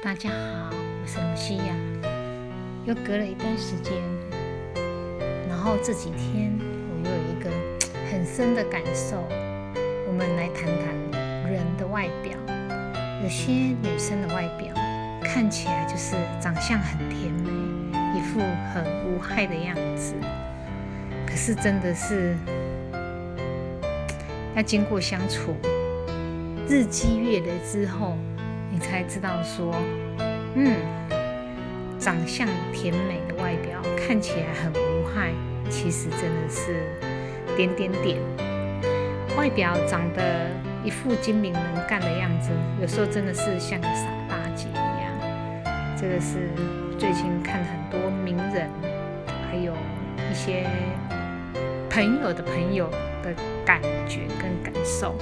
大家好，我是卢西亚。又隔了一段时间，然后这几天我又有一个很深的感受。我们来谈谈人的外表。有些女生的外表看起来就是长相很甜美，一副很无害的样子。可是真的是要经过相处，日积月累之后。你才知道说，嗯，长相甜美的外表看起来很无害，其实真的是点点点。外表长得一副精明能干的样子，有时候真的是像个傻大姐一样。这个是最近看很多名人，还有一些朋友的朋友的感觉跟感受。